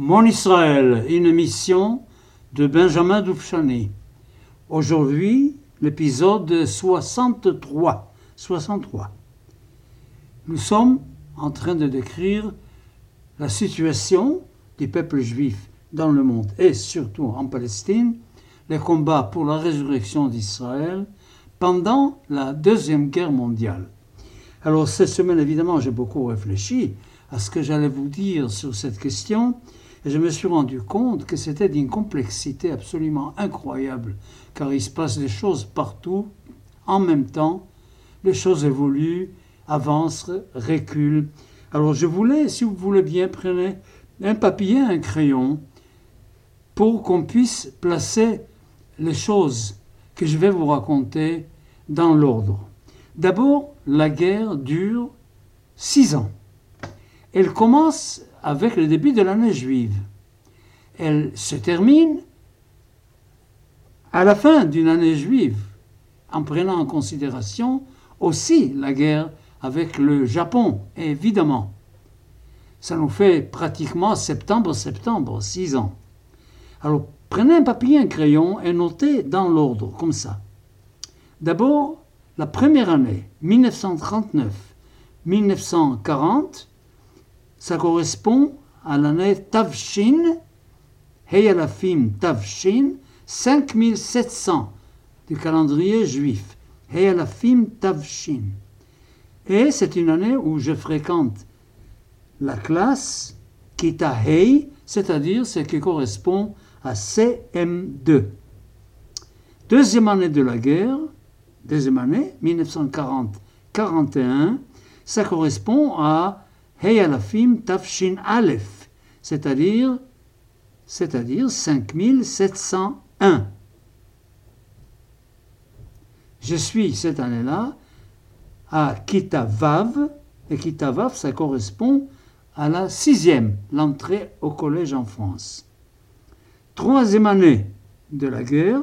Mon Israël, une émission de Benjamin Doufchani. Aujourd'hui, l'épisode 63. 63. Nous sommes en train de décrire la situation du peuple juif dans le monde et surtout en Palestine, les combats pour la résurrection d'Israël pendant la Deuxième Guerre mondiale. Alors cette semaine, évidemment, j'ai beaucoup réfléchi à ce que j'allais vous dire sur cette question et je me suis rendu compte que c'était d'une complexité absolument incroyable car il se passe des choses partout en même temps, les choses évoluent, avancent, reculent. Alors je voulais, si vous voulez bien, prenez un papier, un crayon pour qu'on puisse placer les choses que je vais vous raconter dans l'ordre. D'abord, la guerre dure six ans. Elle commence avec le début de l'année juive. Elle se termine à la fin d'une année juive, en prenant en considération aussi la guerre avec le Japon, évidemment. Ça nous fait pratiquement septembre-septembre, six ans. Alors, prenez un papier, un crayon et notez dans l'ordre, comme ça. D'abord, la première année, 1939-1940, ça correspond à l'année Tavshin, Heyalafim Tavshin, 5700 du calendrier juif. Heyalafim Tavshin. Et c'est une année où je fréquente la classe Kita Hey, c'est-à-dire ce qui correspond à CM2. Deuxième année de la guerre, deuxième année, 1940-41, ça correspond à Heyalafim Tafshin Aleph, c'est-à-dire c'est-à-dire 5701. Je suis cette année-là à Kitavav, et Kitavav, ça correspond à la sixième, l'entrée au collège en France. Troisième année de la guerre,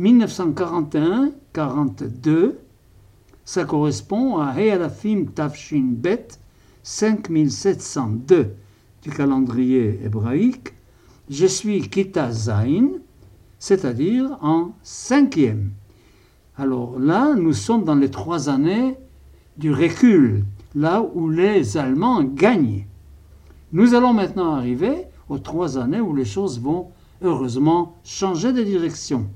1941-42, ça correspond à Healafim Tafshin Bet 5702 du calendrier hébraïque. Je suis Kita Zain, c'est-à-dire en cinquième. Alors là, nous sommes dans les trois années du recul, là où les Allemands gagnent. Nous allons maintenant arriver aux trois années où les choses vont heureusement changer de direction.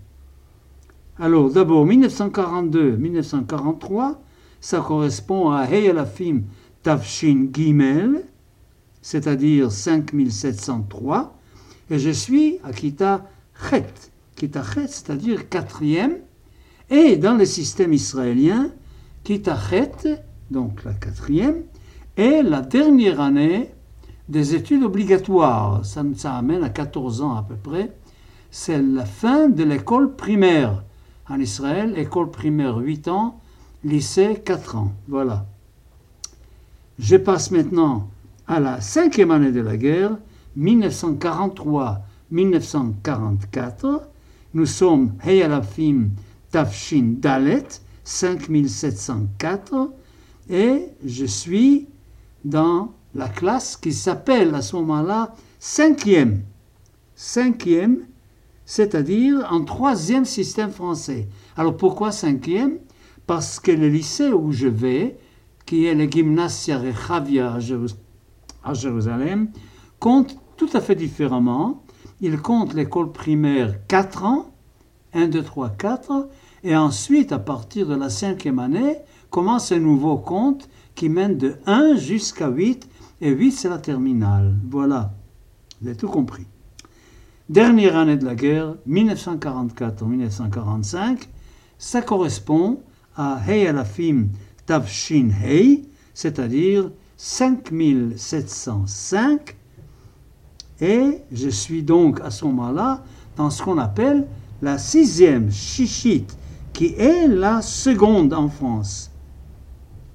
Alors d'abord 1942-1943, ça correspond à Heyalafim Tavshin Gimel, c'est-à-dire 5703, et je suis à Kita Chet. Kita Chet, c'est-à-dire quatrième, et dans le système israélien, Kitachet, donc la quatrième, est la dernière année des études obligatoires. Ça amène à 14 ans à peu près. C'est la fin de l'école primaire. En Israël, école primaire 8 ans, lycée 4 ans. Voilà. Je passe maintenant à la cinquième année de la guerre, 1943-1944. Nous sommes Heyalafim Tafshin Dalet, 5704, et je suis dans la classe qui s'appelle à ce moment-là cinquième. Cinquième, c'est-à-dire en troisième système français. Alors pourquoi cinquième? Parce que le lycée où je vais, qui est le Gymnasia Rechavia à Jérusalem, compte tout à fait différemment. Il compte l'école primaire 4 ans, 1, 2, 3, 4, et ensuite, à partir de la cinquième année, commence un nouveau compte qui mène de 1 jusqu'à 8, et 8 c'est la terminale. Voilà, vous avez tout compris. Dernière année de la guerre, 1944-1945, ça correspond à Hey Alafim Tavshin Hey, c'est-à-dire 5705, et je suis donc à ce moment-là dans ce qu'on appelle la sixième chichite qui est la seconde en France.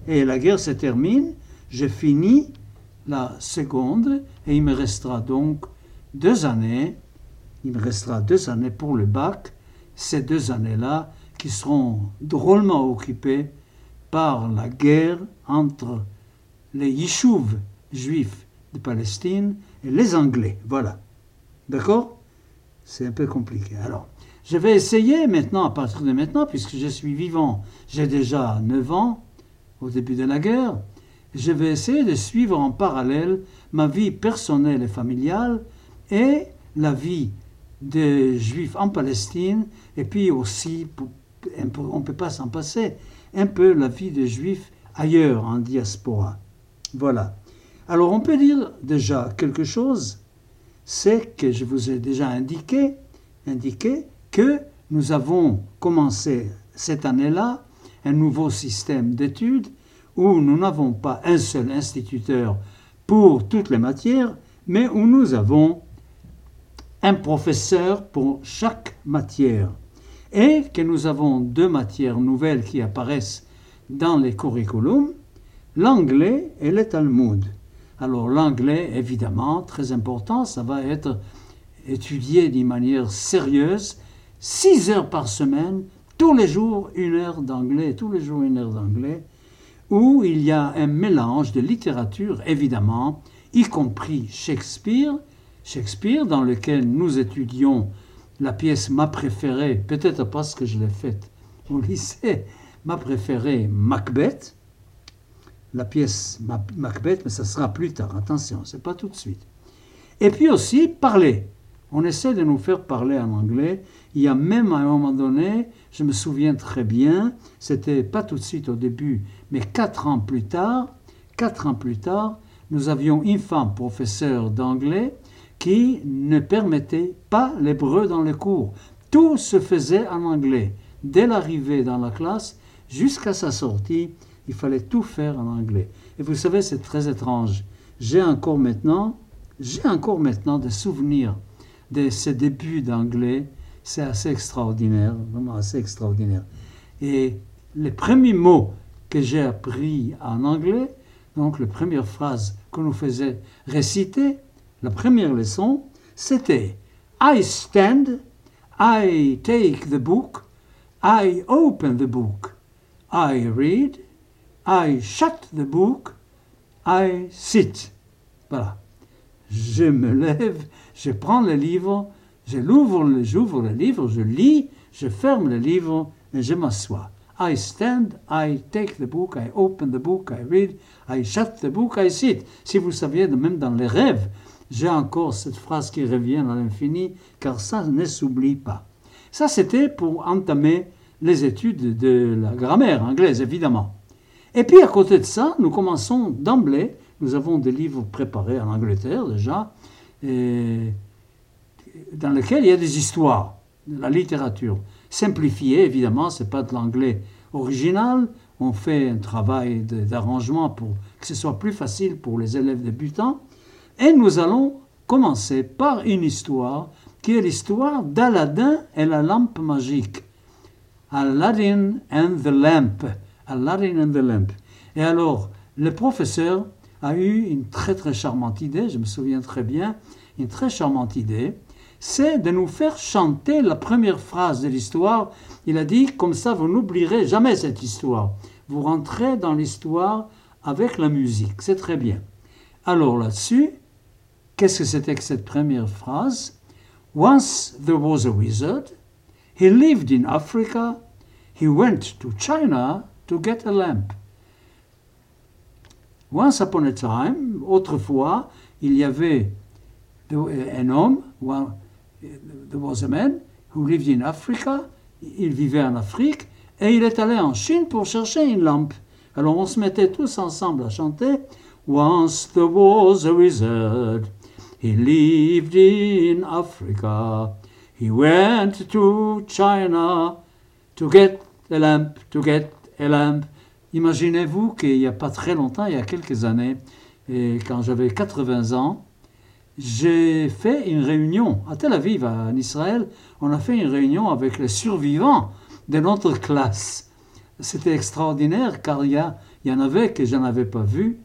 Et la guerre se termine, je finis la seconde, et il me restera donc deux années, il me restera deux années pour le bac, ces deux années-là qui seront drôlement occupées par la guerre entre les yishuv juifs de Palestine et les Anglais. Voilà. D'accord? C'est un peu compliqué. Alors, je vais essayer maintenant, à partir de maintenant, puisque je suis vivant, j'ai déjà 9 ans, au début de la guerre, je vais essayer de suivre en parallèle ma vie personnelle et familiale et la vie des Juifs en Palestine, et puis aussi, on ne peut pas s'en passer, un peu la vie des Juifs ailleurs, en diaspora. Voilà. Alors on peut dire déjà quelque chose, c'est que je vous ai déjà indiqué, indiqué que nous avons commencé cette année-là un nouveau système d'études où nous n'avons pas un seul instituteur pour toutes les matières, mais où nous avons un professeur pour chaque matière. Et que nous avons deux matières nouvelles qui apparaissent dans les curriculums, l'anglais et le Talmud. Alors l'anglais, évidemment, très important, ça va être étudié d'une manière sérieuse, six heures par semaine, tous les jours une heure d'anglais, tous les jours une heure d'anglais, où il y a un mélange de littérature, évidemment, y compris Shakespeare, Shakespeare dans lequel nous étudions la pièce ma préférée, peut-être parce que je l'ai faite au lycée, ma préférée Macbeth, la pièce Macbeth, mais ça sera plus tard, attention, c'est pas tout de suite. Et puis aussi parler. On essaie de nous faire parler en anglais. Il y a même à un moment donné, je me souviens très bien, c'était pas tout de suite au début, mais quatre ans plus tard, quatre ans plus tard, nous avions une femme professeure d'anglais qui ne permettait pas l'hébreu dans les cours. Tout se faisait en anglais. Dès l'arrivée dans la classe jusqu'à sa sortie, il fallait tout faire en anglais. Et vous savez, c'est très étrange. J'ai encore maintenant, j'ai encore maintenant des souvenirs de ces débuts d'anglais. C'est assez extraordinaire, vraiment assez extraordinaire. Et les premiers mots que j'ai appris en anglais, donc les premières phrases qu'on nous faisait réciter, la première leçon, c'était I stand, I take the book, I open the book, I read, I shut the book, I sit. Voilà. Je me lève, je prends le livre, je l'ouvre, j'ouvre le livre, je lis, je ferme le livre et je m'assois. I stand, I take the book, I open the book, I read, I shut the book, I sit. Si vous saviez, même dans les rêves, j'ai encore cette phrase qui revient à l'infini, car ça ne s'oublie pas. Ça, c'était pour entamer les études de la grammaire anglaise, évidemment. Et puis, à côté de ça, nous commençons d'emblée, nous avons des livres préparés en Angleterre déjà, et dans lesquels il y a des histoires, de la littérature. Simplifiée, évidemment, ce n'est pas de l'anglais original, on fait un travail d'arrangement pour que ce soit plus facile pour les élèves débutants. Et nous allons commencer par une histoire qui est l'histoire d'Aladin et la lampe magique. Aladdin and the Lamp. Aladdin and the Lamp. Et alors, le professeur a eu une très très charmante idée, je me souviens très bien, une très charmante idée, c'est de nous faire chanter la première phrase de l'histoire. Il a dit, comme ça, vous n'oublierez jamais cette histoire. Vous rentrez dans l'histoire avec la musique. C'est très bien. Alors là-dessus, Qu'est-ce que c'était que cette première phrase? Once there was a wizard. He lived in Africa. He went to China to get a lamp. Once upon a time, autrefois, il y avait un homme, there was a man who lived in Africa, il vivait en Afrique, et il est allé en Chine pour chercher une lampe. Alors on se mettait tous ensemble à chanter Once there was a wizard He lived in Africa. He went to China to get a lamp, to get a lamp. Imaginez-vous qu'il n'y a pas très longtemps, il y a quelques années, quand j'avais 80 ans, j'ai fait une réunion à Tel Aviv, en Israël. On a fait une réunion avec les survivants de notre classe. C'était extraordinaire car il y, y en avait que je n'avais pas vu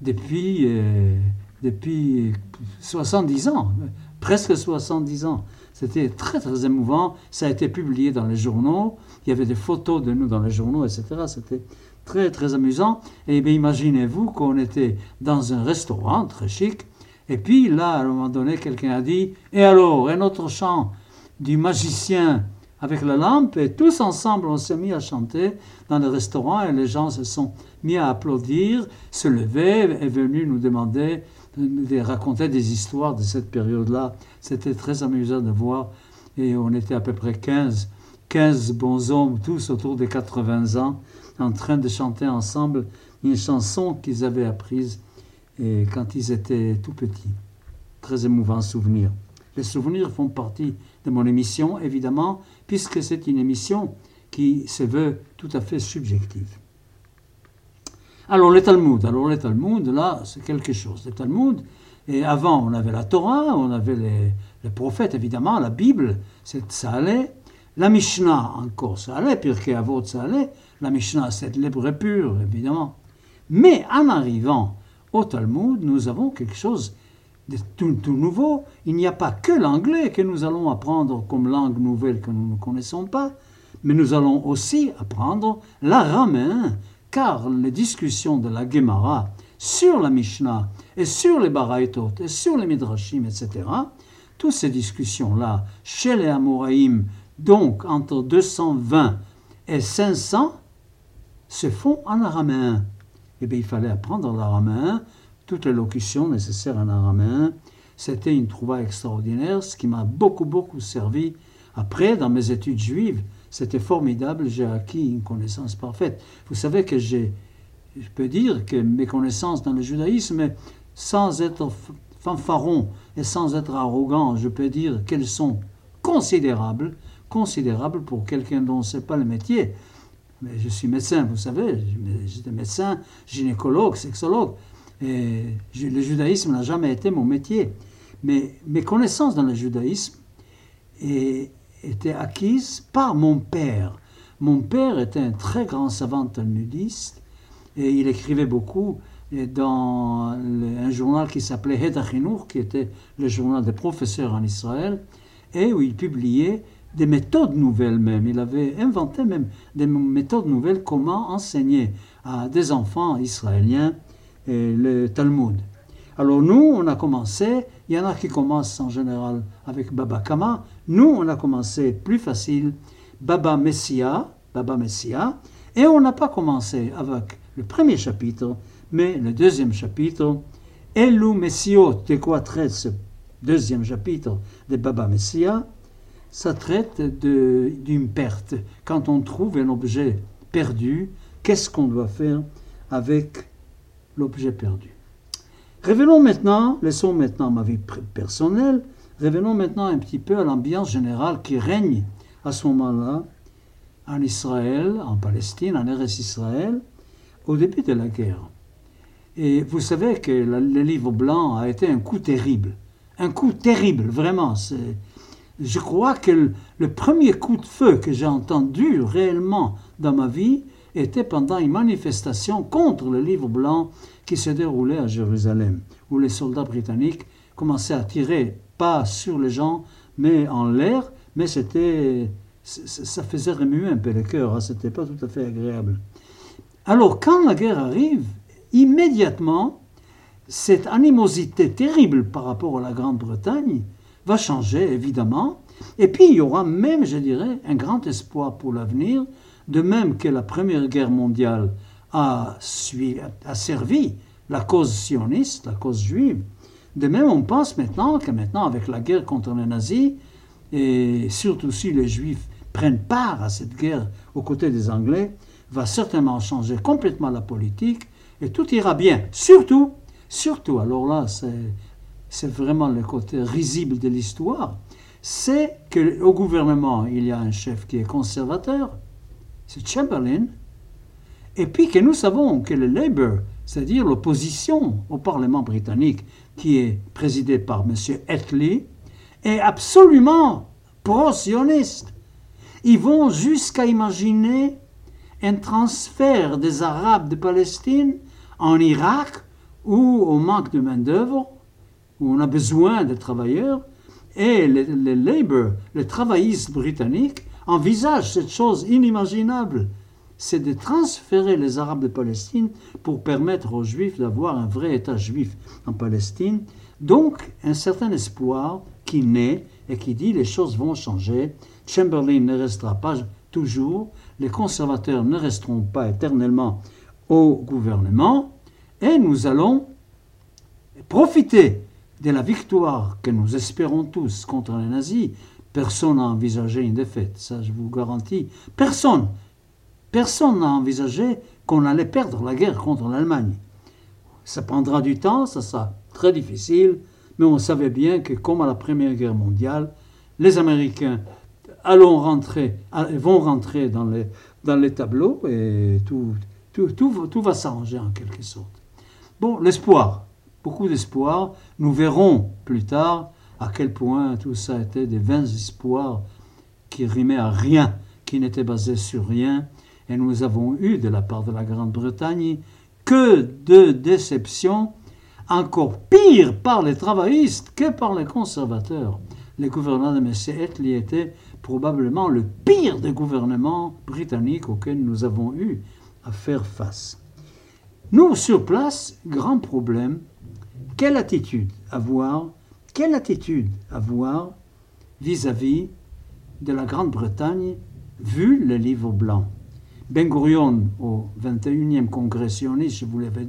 depuis euh, depuis 70 ans, presque 70 ans. C'était très très émouvant. Ça a été publié dans les journaux. Il y avait des photos de nous dans les journaux, etc. C'était très très amusant. Et bien imaginez-vous qu'on était dans un restaurant très chic Et puis là, à un moment donné, quelqu'un a dit Et alors, un autre chant du magicien avec la lampe, et tous ensemble, on s'est mis à chanter dans le restaurant, et les gens se sont mis à applaudir, se lever, et venus nous demander de raconter des histoires de cette période-là. C'était très amusant de voir, et on était à peu près 15, 15 bons hommes, tous autour des 80 ans, en train de chanter ensemble une chanson qu'ils avaient apprise quand ils étaient tout petits. Très émouvant souvenir. Les souvenirs font partie de mon émission, évidemment, puisque c'est une émission qui se veut tout à fait subjective. Alors le Talmud, alors Talmud, là, c'est quelque chose. Le Talmud, et avant, on avait la Torah, on avait les, prophètes, évidemment, la Bible, ça allait. La Mishnah, encore, ça allait, Pirkei Avot, ça allait. La Mishnah, c'est l'hébreu pur, évidemment. Mais en arrivant au Talmud, nous avons quelque chose de tout, nouveau. Il n'y a pas que l'anglais que nous allons apprendre comme langue nouvelle que nous ne connaissons pas, mais nous allons aussi apprendre l'araméen, car les discussions de la Gemara sur la Mishnah et sur les Baraïtot et sur les Midrashim, etc., toutes ces discussions-là, chez les Amoraïm, donc entre 220 et 500, se font en araméen eh bien, il fallait apprendre l'araméen, toutes les locutions nécessaires en araméen. C'était une trouvaille extraordinaire, ce qui m'a beaucoup, beaucoup servi. Après, dans mes études juives, c'était formidable, j'ai acquis une connaissance parfaite. Vous savez que j'ai, je peux dire que mes connaissances dans le judaïsme, sans être fanfaron et sans être arrogant, je peux dire qu'elles sont considérables, considérables pour quelqu'un dont ce n'est pas le métier. Mais je suis médecin, vous savez, j'étais médecin, gynécologue, sexologue. Et le judaïsme n'a jamais été mon métier. Mais mes connaissances dans le judaïsme étaient acquises par mon père. Mon père était un très grand savant talmudiste et il écrivait beaucoup dans un journal qui s'appelait Hedachinour, qui était le journal des professeurs en Israël, et où il publiait des méthodes nouvelles même. Il avait inventé même des méthodes nouvelles comment enseigner à des enfants israéliens le Talmud. Alors nous, on a commencé, il y en a qui commencent en général avec Baba Kama, nous, on a commencé plus facile, Baba Messia, Baba Messia, et on n'a pas commencé avec le premier chapitre, mais le deuxième chapitre, Elu Messiot, de quoi traite ce deuxième chapitre de Baba Messia? Ça traite d'une perte. Quand on trouve un objet perdu, qu'est-ce qu'on doit faire avec l'objet perdu? Revenons maintenant, laissons maintenant ma vie personnelle, revenons maintenant un petit peu à l'ambiance générale qui règne à ce moment-là en Israël, en Palestine, en Eretz Israël, au début de la guerre. Et vous savez que le livre blanc a été un coup terrible. Un coup terrible, vraiment. Je crois que le premier coup de feu que j'ai entendu réellement dans ma vie était pendant une manifestation contre le livre blanc qui se déroulait à Jérusalem, où les soldats britanniques commençaient à tirer, pas sur les gens, mais en l'air, mais c'était, ça faisait remuer un peu le cœur, hein, c'était pas tout à fait agréable. Alors, quand la guerre arrive, immédiatement, cette animosité terrible par rapport à la Grande-Bretagne va changer, évidemment. Et puis, il y aura même, je dirais, un grand espoir pour l'avenir, de même que la Première Guerre mondiale a, servi la cause sioniste, la cause juive. De même, on pense maintenant que maintenant, avec la guerre contre les nazis, et surtout si les juifs prennent part à cette guerre aux côtés des Anglais, va certainement changer complètement la politique et tout ira bien. Surtout, surtout, alors là, c'est vraiment le côté risible de l'histoire, c'est qu'au gouvernement, il y a un chef qui est conservateur, c'est Chamberlain, et puis que nous savons que le Labour, c'est-à-dire l'opposition au Parlement britannique, qui est présidé par M. Attlee, est absolument pro-sioniste. Ils vont jusqu'à imaginer un transfert des Arabes de Palestine en Irak, où, au manque de main-d'œuvre, où on a besoin de travailleurs, et les, les Labour, les travaillistes britanniques, envisagent cette chose inimaginable, c'est de transférer les Arabes de Palestine pour permettre aux Juifs d'avoir un vrai État juif en Palestine, Donc, un certain espoir qui naît et qui dit les choses vont changer. Chamberlain ne restera pas toujours, les conservateurs ne resteront pas éternellement au gouvernement, et nous allons profiter de la victoire que nous espérons tous contre les nazis. Personne n'a envisagé une défaite, ça je vous garantis. Personne. Personne n'a envisagé qu'on allait perdre la guerre contre l'Allemagne. Ça prendra du temps, ça sera très difficile, mais on savait bien que comme à la Première Guerre mondiale, les Américains allons rentrer, vont rentrer dans les, dans les tableaux et tout, tout, tout, tout va s'arranger en quelque sorte. Bon, l'espoir, beaucoup d'espoir. Nous verrons plus tard à quel point tout ça était des vains espoirs qui rimaient à rien, qui n'étaient basés sur rien. Et nous avons eu de la part de la Grande-Bretagne que de déceptions, encore pire par les travaillistes que par les conservateurs. Les gouvernements de M. Attlee étaient probablement le pire des gouvernements britanniques auxquels nous avons eu à faire face. Nous, sur place, grand problème, quelle attitude avoir, quelle attitude avoir vis-à-vis de la Grande-Bretagne vu le livre blanc? Ben Gurion, au 21e congrès sioniste, je vous l'avais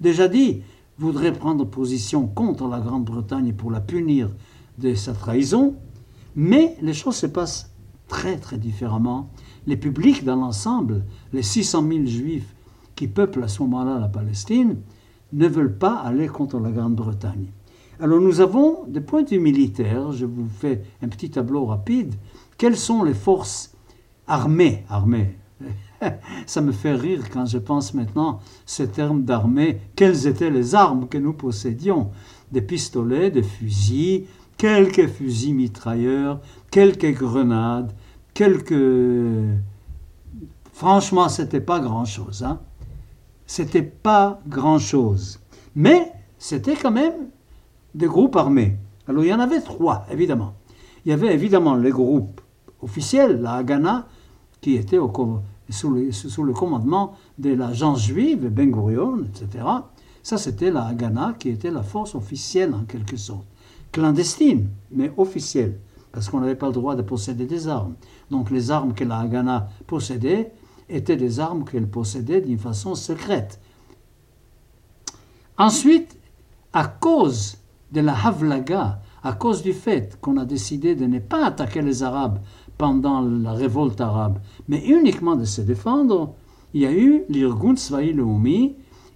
déjà dit, voudrait prendre position contre la Grande-Bretagne pour la punir de sa trahison, mais les choses se passent très très différemment. Les publics dans l'ensemble, les 600 000 juifs qui peuplent à ce moment-là la Palestine, ne veulent pas aller contre la Grande-Bretagne. Alors nous avons, des points de vue militaires, je vous fais un petit tableau rapide, quelles sont les forces armées, armées ça me fait rire quand je pense maintenant ce terme d'armée. Quelles étaient les armes que nous possédions? Des pistolets, des fusils, quelques fusils mitrailleurs, quelques grenades, quelques... Franchement, c'était pas grand-chose. Hein c'était pas grand-chose. Mais c'était quand même des groupes armés. Alors il y en avait trois, évidemment. Il y avait évidemment les groupes officiels, la Haganah, qui était sous, le, commandement de l'agence juive, Ben Gurion, etc. Ça, c'était la Haganah, qui était la force officielle en quelque sorte clandestine, mais officielle, parce qu'on n'avait pas le droit de posséder des armes. Donc les armes que la Haganah possédait étaient des armes qu'elle possédait d'une façon secrète. Ensuite, à cause de la Havlaga, à cause du fait qu'on a décidé de ne pas attaquer les Arabes pendant la révolte arabe, mais uniquement de se défendre, il y a eu l'Irgun Tzvaï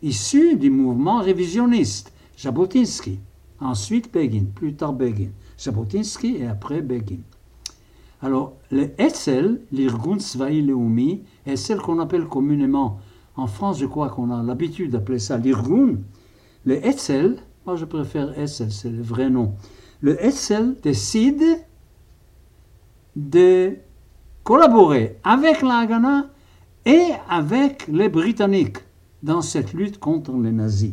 issu du mouvement révisionniste, Jabotinsky. Ensuite Begin, plus tard Begin. Jabotinsky et après Begin. Alors, le Etzel, l'Irgun Tzvaï Leumi, est celle qu'on appelle communément, en France, je crois qu'on a l'habitude d'appeler ça l'Irgun. Le Etzel, moi je préfère Etzel, c'est le vrai nom. Le Etzel décide de collaborer avec la et avec les Britanniques dans cette lutte contre les nazis.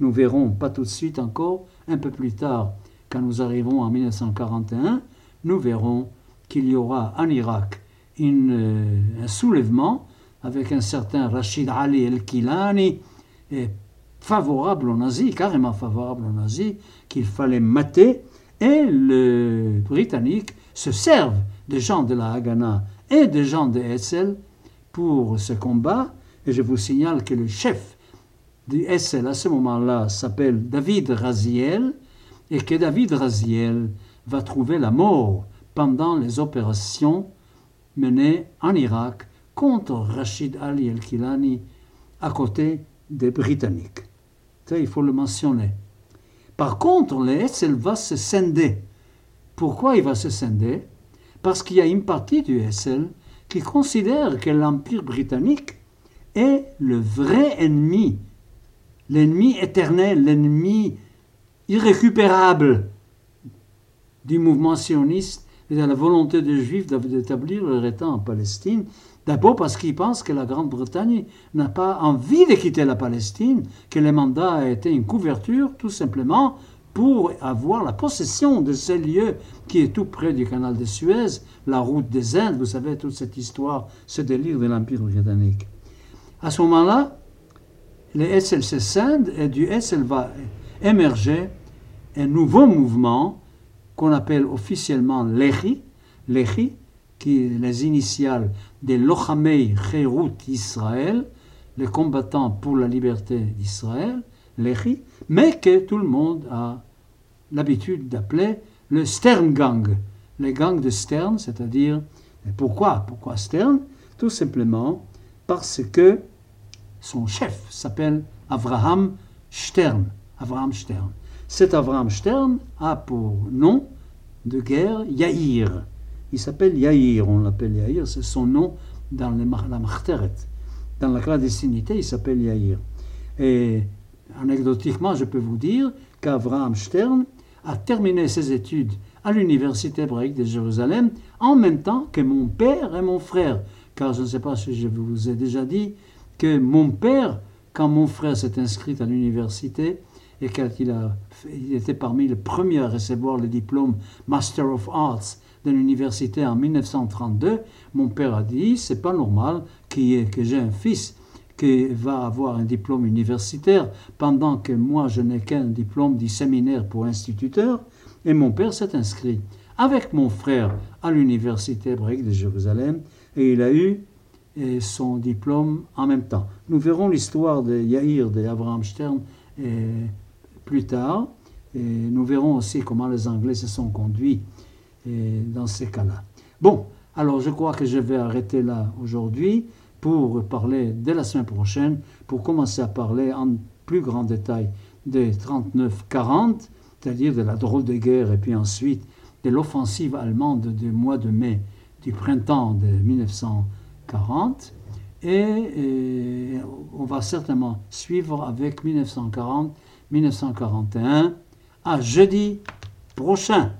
Nous verrons, pas tout de suite encore, un peu plus tard, quand nous arriverons en 1941, nous verrons qu'il y aura en Irak euh, un soulèvement avec un certain Rachid Ali el-Kilani, favorable aux nazis, carrément favorable aux nazis, qu'il fallait mater, et les Britanniques se servent des gens de la Haganah et des gens de Hessel pour ce combat, et je vous signale que le chef du Hessel à ce moment-là s'appelle David Raziel, et que David Raziel va trouver la mort pendant les opérations menées en Irak contre Rachid Ali el-Kilani à côté des Britanniques. Il faut le mentionner. Par contre, le SL va se scinder. Pourquoi il va se scinder? Parce qu'il y a une partie du SL qui considère que l'Empire britannique est le vrai ennemi, l'ennemi éternel, l'ennemi irrécupérable du mouvement sioniste et à la volonté des Juifs d'établir leur État en Palestine, d'abord parce qu'ils pensent que la Grande-Bretagne n'a pas envie de quitter la Palestine, que le mandat a été une couverture tout simplement pour avoir la possession de ce lieu qui est tout près du canal de Suez, la route des Indes, vous savez, toute cette histoire, ce délire de l'Empire britannique. À ce moment-là, le SLC Sinde et du SL va émerger un nouveau mouvement qu'on appelle officiellement Lehi, Lehi, qui est les initiales des Lochamei Cherut Israël, les combattants pour la liberté d'Israël, Lehi, mais que tout le monde a l'habitude d'appeler le Stern Gang, les gangs de Stern, c'est-à-dire, pourquoi Pourquoi Stern? Tout simplement parce que son chef s'appelle Avraham Stern. Avraham Stern. Cet Avraham Stern a pour nom de guerre Yair. Il s'appelle Yair, on l'appelle Yair, c'est son nom dans la Marteret. Dans la clandestinité, il s'appelle Yair. Et anecdotiquement, je peux vous dire qu'Avraham Stern a terminé ses études à l'université hébraïque de Jérusalem en même temps que mon père et mon frère. Car je ne sais pas si je vous ai déjà dit que mon père, quand mon frère s'est inscrit à l'université, et qu'il a, il était parmi les premiers à recevoir le diplôme Master of Arts de l'université en 1932, mon père a dit c'est pas normal que j'ai un fils qui va avoir un diplôme universitaire pendant que moi je n'ai qu'un diplôme du séminaire pour instituteur. Et mon père s'est inscrit avec mon frère à l'université hébraïque de Jérusalem et il a eu eh, son diplôme en même temps. Nous verrons l'histoire de Yair, de Abraham Stern eh, plus tard. Et nous verrons aussi comment les Anglais se sont conduits dans ces cas-là. Bon, alors je crois que je vais arrêter là aujourd'hui pour parler dès la semaine prochaine, pour commencer à parler en plus grand détail des 39-40, c'est-à-dire de la drôle de guerre, et puis ensuite de l'offensive allemande du mois de mai du printemps de 1940. Et, on va certainement suivre avec 1940, 1941 à jeudi prochain.